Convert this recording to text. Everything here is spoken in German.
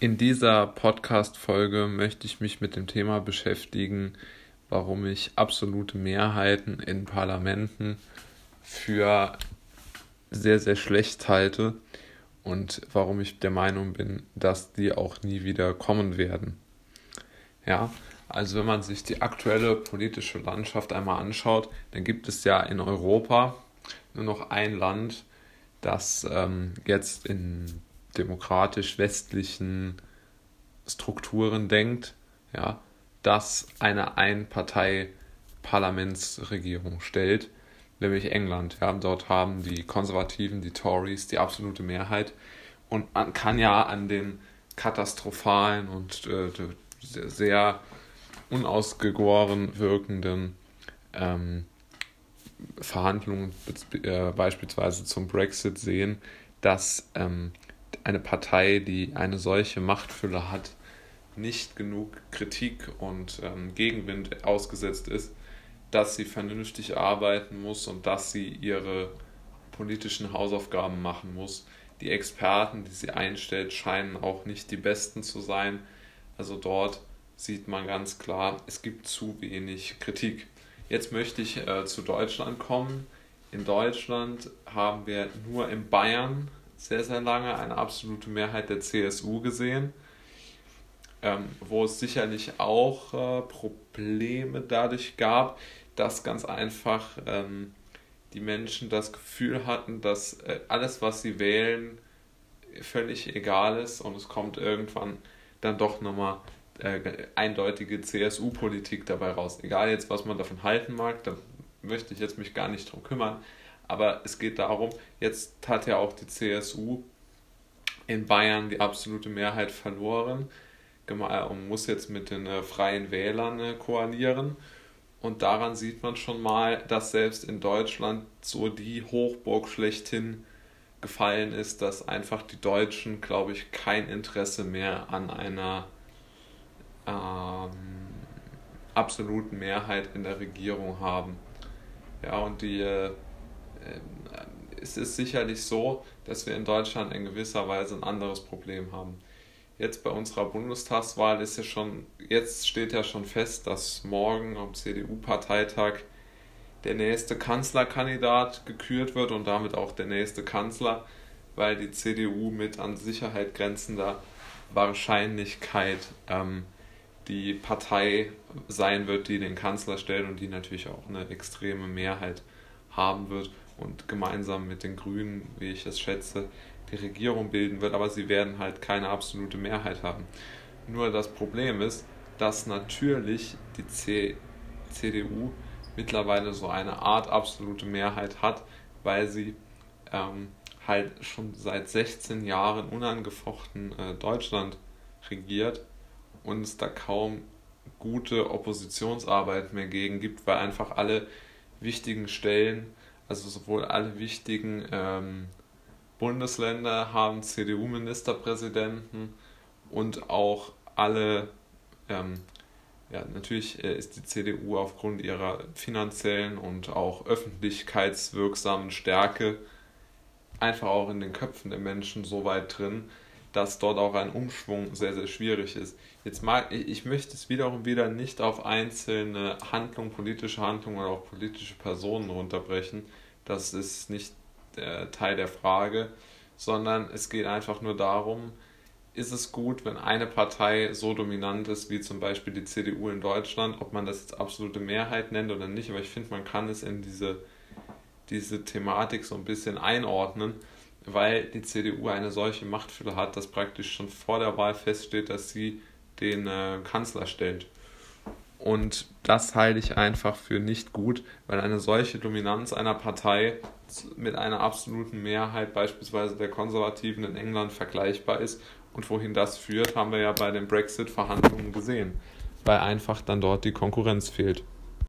In dieser Podcast-Folge möchte ich mich mit dem Thema beschäftigen, warum ich absolute Mehrheiten in Parlamenten für sehr, sehr schlecht halte und warum ich der Meinung bin, dass die auch nie wieder kommen werden. Ja, also wenn man sich die aktuelle politische Landschaft einmal anschaut, dann gibt es ja in Europa nur noch ein Land, das ähm, jetzt in demokratisch-westlichen Strukturen denkt, ja, das eine Einpartei-Parlamentsregierung stellt, nämlich England. Ja, dort haben die Konservativen, die Tories die absolute Mehrheit. Und man kann ja an den katastrophalen und äh, sehr unausgegoren wirkenden ähm, Verhandlungen äh, beispielsweise zum Brexit sehen, dass ähm, eine Partei, die eine solche Machtfülle hat, nicht genug Kritik und ähm, Gegenwind ausgesetzt ist, dass sie vernünftig arbeiten muss und dass sie ihre politischen Hausaufgaben machen muss. Die Experten, die sie einstellt, scheinen auch nicht die besten zu sein. Also dort sieht man ganz klar, es gibt zu wenig Kritik. Jetzt möchte ich äh, zu Deutschland kommen. In Deutschland haben wir nur in Bayern sehr, sehr lange eine absolute Mehrheit der CSU gesehen, ähm, wo es sicherlich auch äh, Probleme dadurch gab, dass ganz einfach ähm, die Menschen das Gefühl hatten, dass äh, alles, was sie wählen, völlig egal ist und es kommt irgendwann dann doch nochmal äh, eindeutige CSU-Politik dabei raus. Egal jetzt, was man davon halten mag, da möchte ich jetzt mich gar nicht drum kümmern. Aber es geht darum, jetzt hat ja auch die CSU in Bayern die absolute Mehrheit verloren und muss jetzt mit den äh, freien Wählern äh, koalieren. Und daran sieht man schon mal, dass selbst in Deutschland so die Hochburg schlechthin gefallen ist, dass einfach die Deutschen, glaube ich, kein Interesse mehr an einer ähm, absoluten Mehrheit in der Regierung haben. Ja, und die, äh, es ist sicherlich so, dass wir in Deutschland in gewisser Weise ein anderes Problem haben. Jetzt bei unserer Bundestagswahl ist ja schon, jetzt steht ja schon fest, dass morgen am CDU-Parteitag der nächste Kanzlerkandidat gekürt wird und damit auch der nächste Kanzler, weil die CDU mit an Sicherheit grenzender Wahrscheinlichkeit ähm, die Partei sein wird, die den Kanzler stellt und die natürlich auch eine extreme Mehrheit haben wird und gemeinsam mit den Grünen, wie ich es schätze, die Regierung bilden wird, aber sie werden halt keine absolute Mehrheit haben. Nur das Problem ist, dass natürlich die C CDU mittlerweile so eine Art absolute Mehrheit hat, weil sie ähm, halt schon seit 16 Jahren unangefochten äh, Deutschland regiert und es da kaum gute Oppositionsarbeit mehr gegen gibt, weil einfach alle wichtigen Stellen, also sowohl alle wichtigen ähm, Bundesländer haben CDU-Ministerpräsidenten und auch alle, ähm, ja, natürlich äh, ist die CDU aufgrund ihrer finanziellen und auch öffentlichkeitswirksamen Stärke einfach auch in den Köpfen der Menschen so weit drin, dass dort auch ein Umschwung sehr, sehr schwierig ist. Jetzt mag ich möchte es wiederum wieder nicht auf einzelne Handlungen, politische Handlungen oder auch politische Personen runterbrechen. Das ist nicht der Teil der Frage, sondern es geht einfach nur darum, ist es gut, wenn eine Partei so dominant ist wie zum Beispiel die CDU in Deutschland, ob man das jetzt absolute Mehrheit nennt oder nicht, aber ich finde, man kann es in diese, diese Thematik so ein bisschen einordnen weil die CDU eine solche Machtfülle hat, dass praktisch schon vor der Wahl feststeht, dass sie den äh, Kanzler stellt. Und das halte ich einfach für nicht gut, weil eine solche Dominanz einer Partei mit einer absoluten Mehrheit beispielsweise der Konservativen in England vergleichbar ist. Und wohin das führt, haben wir ja bei den Brexit-Verhandlungen gesehen, weil einfach dann dort die Konkurrenz fehlt.